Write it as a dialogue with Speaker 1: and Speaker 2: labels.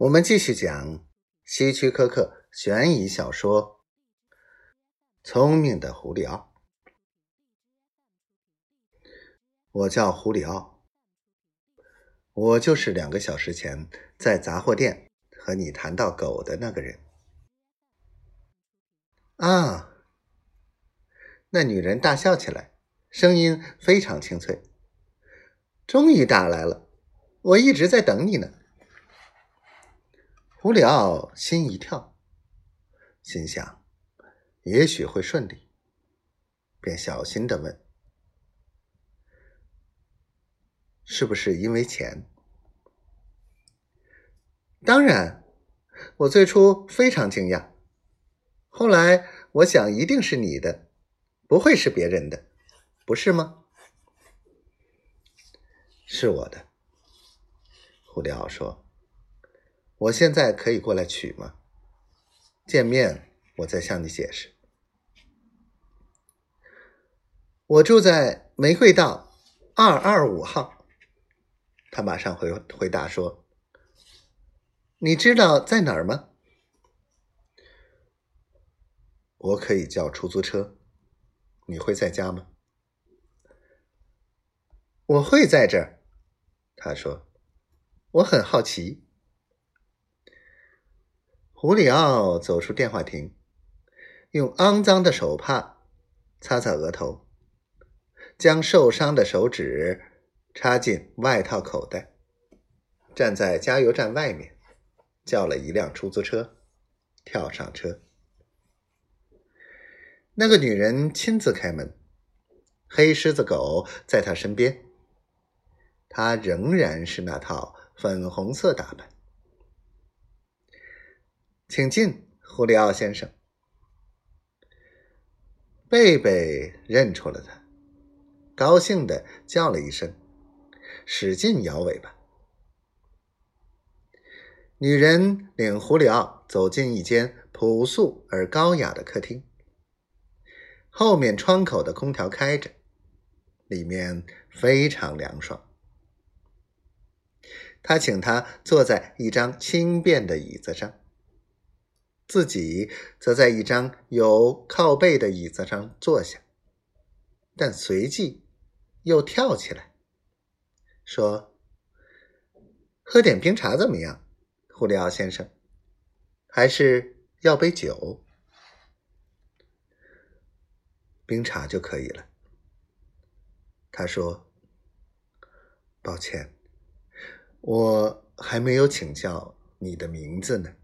Speaker 1: 我们继续讲希区柯克悬疑小说《聪明的胡里奥》。我叫胡里奥，我就是两个小时前在杂货店和你谈到狗的那个人。啊！那女人大笑起来，声音非常清脆。终于打来了，我一直在等你呢。胡里奥心一跳，心想也许会顺利，便小心的问：“是不是因为钱？”当然，我最初非常惊讶，后来我想一定是你的，不会是别人的，不是吗？是我的，胡里奥说。我现在可以过来取吗？见面我再向你解释。我住在玫瑰道二二五号。他马上回回答说：“你知道在哪儿吗？”我可以叫出租车。你会在家吗？我会在这儿。他说：“我很好奇。”胡里奥走出电话亭，用肮脏的手帕擦擦额头，将受伤的手指插进外套口袋，站在加油站外面，叫了一辆出租车，跳上车。那个女人亲自开门，黑狮子狗在她身边，她仍然是那套粉红色打扮。请进，胡里奥先生。贝贝认出了他，高兴的叫了一声，使劲摇尾巴。女人领胡里奥走进一间朴素而高雅的客厅，后面窗口的空调开着，里面非常凉爽。他请他坐在一张轻便的椅子上。自己则在一张有靠背的椅子上坐下，但随即又跳起来，说：“喝点冰茶怎么样，胡里奥先生？还是要杯酒？冰茶就可以了。”他说：“抱歉，我还没有请教你的名字呢。”